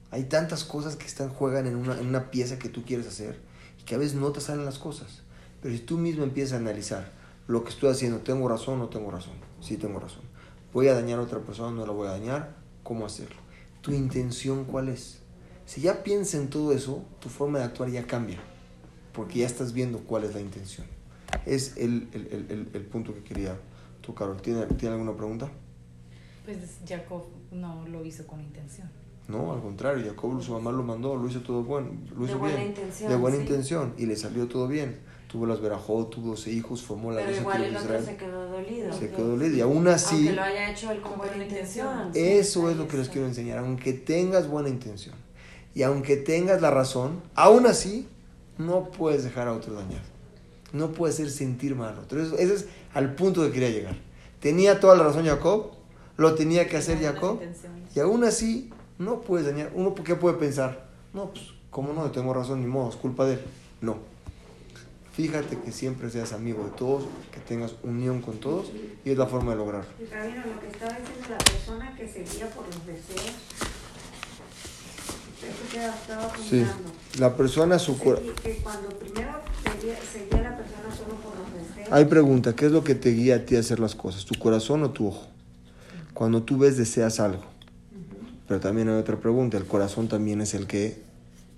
Hay tantas cosas que están, juegan en una, en una pieza que tú quieres hacer y que a veces no te salen las cosas. Pero si tú mismo empiezas a analizar lo que estoy haciendo, ¿tengo razón o no tengo razón? Sí, tengo razón. ¿Voy a dañar a otra persona no la voy a dañar? ¿Cómo hacerlo? ¿Tu intención cuál es? Si ya piensas en todo eso, tu forma de actuar ya cambia. Porque ya estás viendo cuál es la intención. Es el, el, el, el punto que quería tocar. ¿Tiene, ¿Tiene alguna pregunta? Pues Jacob no lo hizo con intención. No, al contrario, Jacob su mamá lo mandó, lo hizo todo bueno, lo hizo de buena bien, intención. de buena sí. intención y le salió todo bien. Tuvo las verajot, tuvo 12 hijos, formó la Pero igual el de otro Israel. se quedó dolido. Se quedó dolido y aún así, Aunque lo haya hecho él con buena intención. eso es lo que les quiero enseñar. Aunque tengas buena intención y aunque tengas la razón, aún así no puedes dejar a otro dañar. No puedes hacer sentir mal a otro. Ese es al punto que quería llegar. Tenía toda la razón Jacob, lo tenía que hacer Jacob. Y aún así, no puedes dañar. Uno, ¿qué puede pensar? No, pues, ¿cómo no? Tengo razón, ni modo, es culpa de él. No. Fíjate que siempre seas amigo de todos, que tengas unión con todos, y es la forma de lograrlo. Y Rabino, lo que estaba diciendo la persona que seguía por los deseos, eso que estaba Sí. apuntando. La persona, su cora- Segui- que cuando primero seguía, seguía a la persona solo por los deseos, Hay pregunta, ¿qué es lo que te guía a ti a hacer las cosas? ¿Tu corazón o tu ojo? Cuando tú ves, deseas algo. Pero también hay otra pregunta, el corazón también es el que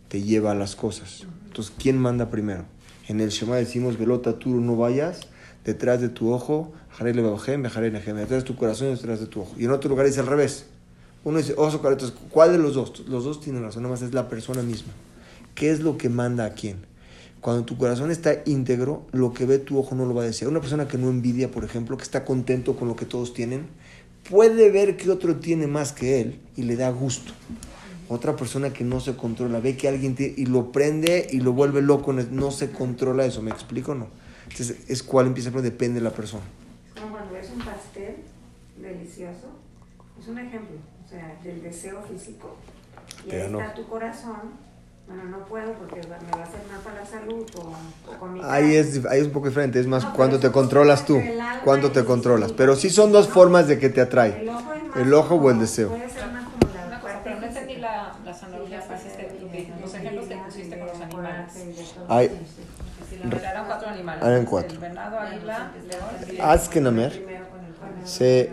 te lleva a las cosas. Entonces, ¿quién manda primero? En el Shema decimos, velota tú no vayas detrás de tu ojo, jarele babajem, bejaré nejem", detrás de tu corazón y detrás de tu ojo. Y en otro lugar dice al revés. Uno dice, oso, cara", entonces, ¿cuál de los dos? Los dos tienen razón, nada más es la persona misma. ¿Qué es lo que manda a quién? Cuando tu corazón está íntegro, lo que ve tu ojo no lo va a decir. Una persona que no envidia, por ejemplo, que está contento con lo que todos tienen, puede ver que otro tiene más que él y le da gusto. Otra persona que no se controla, ve que alguien tiene y lo prende y lo vuelve loco, no se controla eso, ¿me explico o no? Entonces, es cuál empieza, pero depende de la persona. es como cuando ves un pastel delicioso, es un ejemplo, o sea, del deseo físico. Y ahí está tu corazón, bueno, no puedo porque me va a hacer mal para la salud o, o con mi Ahí es, ahí es un poco diferente, es más No, cuando te controlas tú, cuando te controlas. espíritu. Pero sí son dos No, formas de que te atrae. El ojo, El ojo o el deseo. Puede ser más como la cosa, pero no entendí la, las analogías que hiciste, los ejemplos que pusiste con los animales. Hay, eran cuatro animales. Eran cuatro. El venado, águila, león. Azkenamer se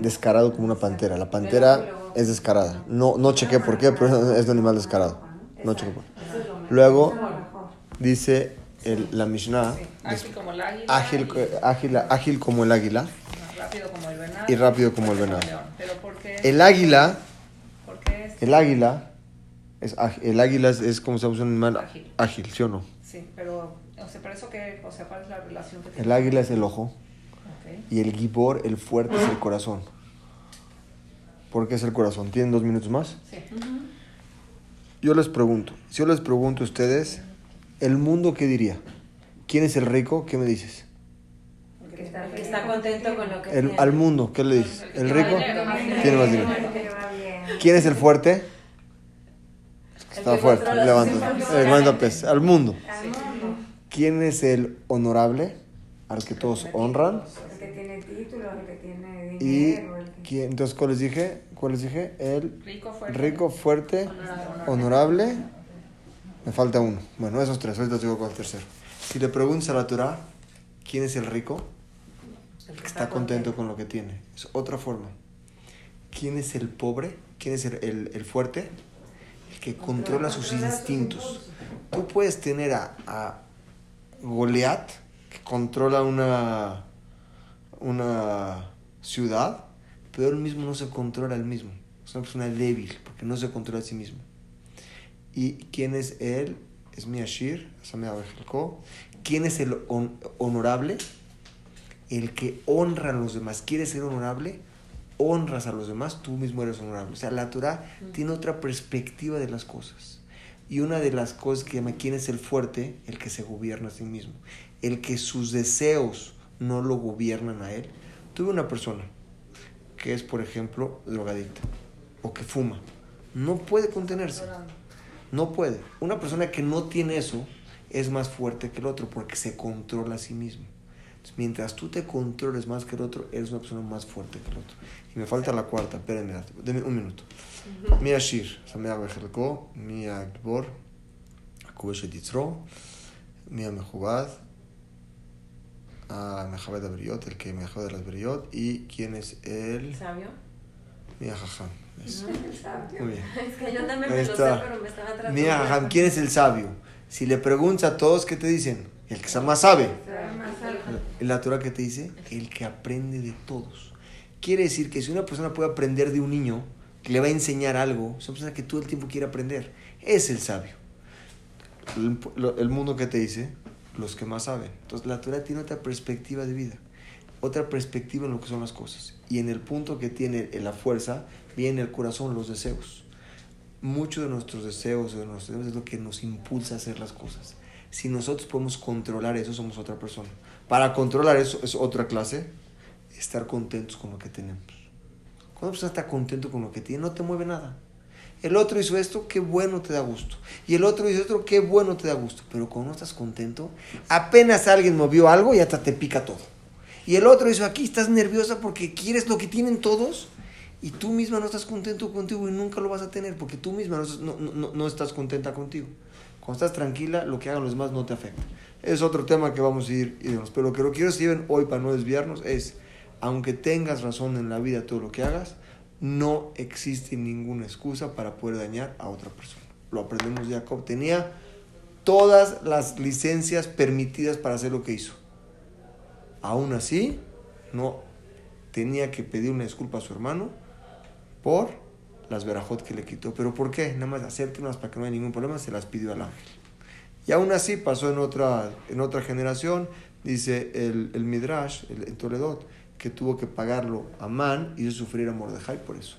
descarado como una pantera. La pantera es descarada. No, no chequé por qué, pero es un animal descarado. No qué. Luego dice el- la Mishnah, ágil como el águila. ágil, ágil, ágil como el águila rápido como el venado. y rápido como el venado. Pero ¿por qué? El águila, ¿Por qué es? el águila, es, el águila es, es como se llama un animal Ágil. ágil, ¿sí o no? Sí, pero, o sea, por eso que, o sea, ¿cuál es la relación que tiene? El águila es el ojo Ok. y el gibor, el fuerte, es el corazón. ¿Por qué es el corazón? ¿Tienen dos minutos más? Sí. Yo les pregunto, si yo les pregunto a ustedes, ¿el mundo qué diría? ¿Quién es el rico? ¿Qué me dices? Que está, Que está contento con lo que El, tiene. al mundo, ¿qué le dices? ¿El rico? Tiene más dinero. ¿Quién es el fuerte? Está fuerte, levanta. Eh, levanta pez. Al mundo. ¿Quién es el honorable? Al que todos honran. El que tiene títulos, el que tiene dinero. ¿Quién? entonces, ¿cuál les dije? ¿Cuál les dije? El Rico, fuerte. rico, fuerte, honorable. Me falta uno. Bueno, esos tres. Ahorita te digo con el tercero. Si le preguntas a la Torah, ¿quién es el rico? El que está contento con lo que tiene. Es otra forma. ¿Quién es el pobre? ¿Quién es el, el- el fuerte? El que controla sus instintos. Tú puedes tener a, a Goliat, que controla una, una ciudad, pero él mismo no se controla él mismo. Es una persona débil, porque no se controla a sí mismo. ¿Y quién es él? Es Miashir, ¿Quién es el hon- honorable? El que honra a los demás. ¿Quieres ser honorable? Honras a los demás, tú mismo eres honorable. O sea, la Torah tiene otra perspectiva de las cosas. Y una de las cosas que llama quién es el fuerte, el que se gobierna a sí mismo. El que sus deseos no lo gobiernan a él. Tuve una persona que es, por ejemplo, drogadicta o que fuma. No puede contenerse. No puede. Una persona que no tiene eso es más fuerte que el otro porque se controla a sí mismo. Entonces, mientras tú te controles más que el otro, eres una persona más fuerte que el otro. Y me falta la cuarta, espérenme, denme un minuto. Mia Shir, Samea Bejerko, Mia Gbor, Akubeshe Ditzro, Mia Mejubad, a Mejavet Abriot, el que Mejavet las Abriot, y quién es el... Sabio. Mía Jajam. Es... Muy bien. Es que yo también lo sé, pero me estaba tratando. Jajam, ¿quién es el sabio? Si le preguntas a todos, ¿qué te dicen? El que más sabe. El natural que te dice, el que aprende de todos. Quiere decir que si una persona puede aprender de un niño, que le va a enseñar algo, es una persona que todo el tiempo quiere aprender. Es el sabio. El, el mundo que te dice, los que más saben. Entonces la Torah tiene otra perspectiva de vida, otra perspectiva en lo que son las cosas. Y en el punto que tiene la fuerza, viene el corazón, los deseos. Muchos de nuestros deseos, de nuestros deseos es lo que nos impulsa a hacer las cosas. Si nosotros podemos controlar eso, somos otra persona. Para controlar eso es otra clase, estar contentos con lo que tenemos. Cuando una está contento con lo que tiene, no te mueve nada. El otro hizo esto, qué bueno te da gusto. Y el otro hizo esto, qué bueno te da gusto. Pero cuando no estás contento, apenas alguien movió algo y hasta te pica todo. Y el otro hizo aquí, estás nerviosa porque quieres lo que tienen todos y tú misma no estás contento contigo y nunca lo vas a tener porque tú misma no, estás contenta contigo. Cuando estás tranquila, lo que hagan los demás no te afecta. Es otro tema que vamos a ir y demás. Pero lo que quiero decir hoy para no desviarnos es, aunque tengas razón en la vida todo lo que hagas, no existe ninguna excusa para poder dañar a otra persona. Lo aprendemos de Jacob. Tenía todas las licencias permitidas para hacer lo que hizo. Aún así, no tenía que pedir una disculpa a su hermano por las verajot que le quitó. ¿Pero por qué? Nada más acérquenos para que no haya ningún problema, se las pidió al ángel. Y aún así pasó en otra, en otra generación, dice el, el Midrash, el, en Toledo, que tuvo que pagarlo a Man y hizo sufrir a Mordejai por eso.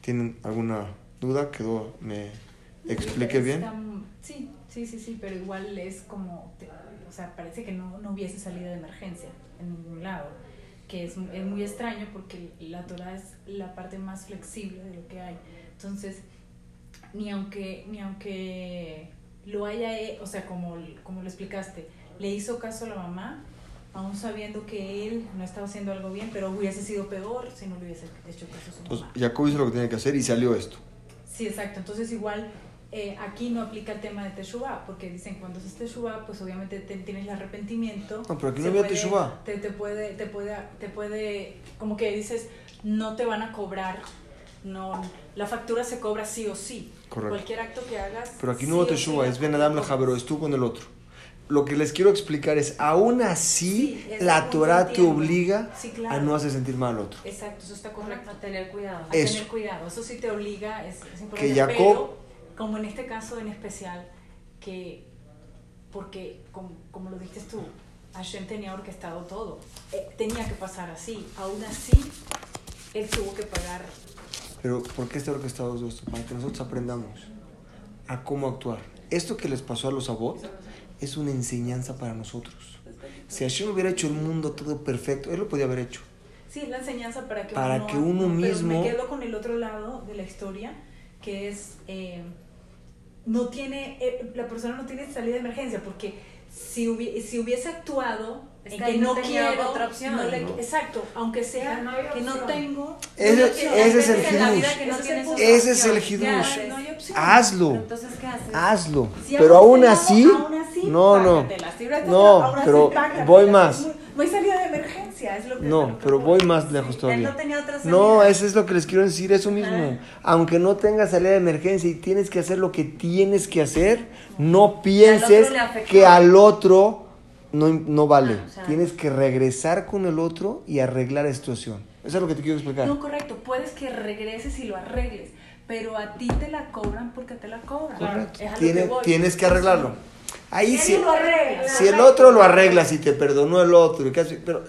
¿Tienen alguna duda? ¿Quedó, me expliqué bien? Está- sí, sí, sí, sí, pero igual es como, o sea, parece que no, no hubiese salida de emergencia en ningún lado, que es, es muy extraño porque la Torah es la parte más flexible de lo que hay. Entonces, ni aunque, ni aunque lo haya, o sea, como, como lo explicaste, le hizo caso a la mamá, aún sabiendo que él no estaba haciendo algo bien, pero hubiese sido peor si no le hubiese hecho caso a su Entonces, mamá. Jacob hizo lo que tenía que hacer y salió esto. Sí, exacto. Entonces igual eh, aquí no aplica el tema de Teshuvah, porque dicen cuando haces Teshuvah, pues obviamente te- tienes el arrepentimiento. No, pero aquí no había Teshuvah. Te, te puede, te puede, te puede, como que dices, no te van a cobrar, no, la factura se cobra sí o sí. Correcto. Cualquier acto que hagas. Pero aquí no hubo sí Teshuvah, la es Ben Adam cobras. Lejabero, es tú con el otro. Lo que les quiero explicar es, aún así, Sí, la Torah te obliga Sí, a claro. no hacer sentir mal al otro. Exacto, eso está correcto. A tener cuidado. a Eso. tener cuidado. Eso sí te obliga, es, es importante. Que Jacob- Pero, como en este caso en especial, que, porque como, como lo dijiste tú, Hashem tenía orquestado todo. Eh, tenía que pasar así. Aún así, él tuvo que pagar. Pero, ¿por qué está orquestado todo esto? Para que nosotros aprendamos a cómo actuar. Esto que les pasó a los Abot es una enseñanza para nosotros. Si Hashem hubiera hecho el mundo todo perfecto, él lo podía haber hecho. Sí, es la enseñanza para que Para uno, que uno pero mismo- me quedo con el otro lado de la historia, que es. eh, no tiene. eh, la persona no tiene salida de emergencia, porque si, hubi- si hubiese actuado. Es que que no quiero, otra opción, no le- ¿no? exacto, aunque sea no que no tengo. Ese- ese es el hidush. que no Ese es el otra Ese es el opción. ¿Qué hidush. Hazlo, entonces, ¿qué haces? hazlo. Si Pero aún así, aún así, no, no. No, aún así, pero voy más. No, no hay salida de emergencia, es lo que No, pero voy. más lejos Él todavía. no tenía otra salida. No, eso es lo que les quiero decir, eso mismo. Aunque no tengas salida de emergencia y tienes que hacer lo que tienes que hacer, no pienses que al otro no, no vale. Ah, o sea. Tienes que regresar con el otro y arreglar la situación. Eso es lo que te quiero explicar. No, correcto, puedes que regreses y lo arregles, pero a ti te la cobran porque te la cobran. Correcto. Es a lo Tiene- que voy. tienes que arreglarlo. Ahí Si lo arregla, Si el otro lo arregla, si te perdonó el otro, y casi- pero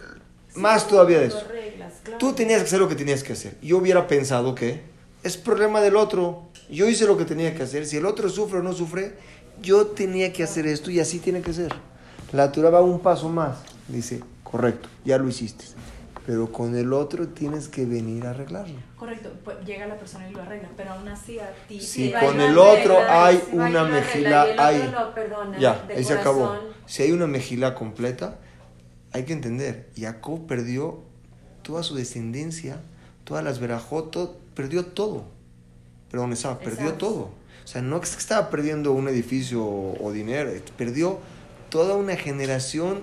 más todavía de eso. arreglas, claro. Tú tenías que hacer lo que tenías que hacer. Yo hubiera pensado que es problema del otro. Yo hice lo que tenía que hacer. Si el otro sufre o no sufre, yo tenía que hacer esto y así tiene que ser. La Torah va un paso más. Dice, correcto, ya lo hiciste. Pero con el otro tienes que venir a arreglarlo. Correcto, pues llega la persona y lo arregla, pero aún así a ti. Si con el otro hay si una mejila, hay... perdona Ya, ahí se acabó. Si hay una mejila completa, hay que entender, Jacob perdió toda su descendencia, todas las verajot, todo- perdió todo. Perdón, Esau, perdió todo. O sea, no es que estaba perdiendo un edificio o, o dinero, perdió toda una generación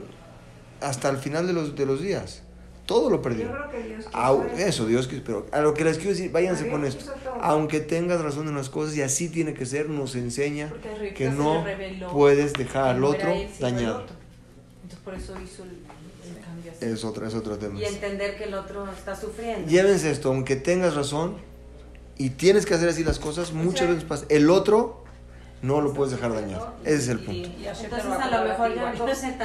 hasta el final de los, de los días. Todo lo perdió. Yo creo que Dios quiso eso. eso, Dios quiso, pero a lo que les quiero decir, váyanse con esto. Aunque tengas razón en las cosas, y así tiene que ser, nos enseña que no reveló puedes dejar al otro dañado. otro. Entonces por eso hizo el, el cambio así. Es otro, es otro tema. Y entender que el otro está sufriendo. Llévense esto, aunque tengas razón y tienes que hacer así las cosas, muchas sea, veces pasa. El otro no lo puedes dejar dañar. Ese es el punto. Entonces a lo mejor ti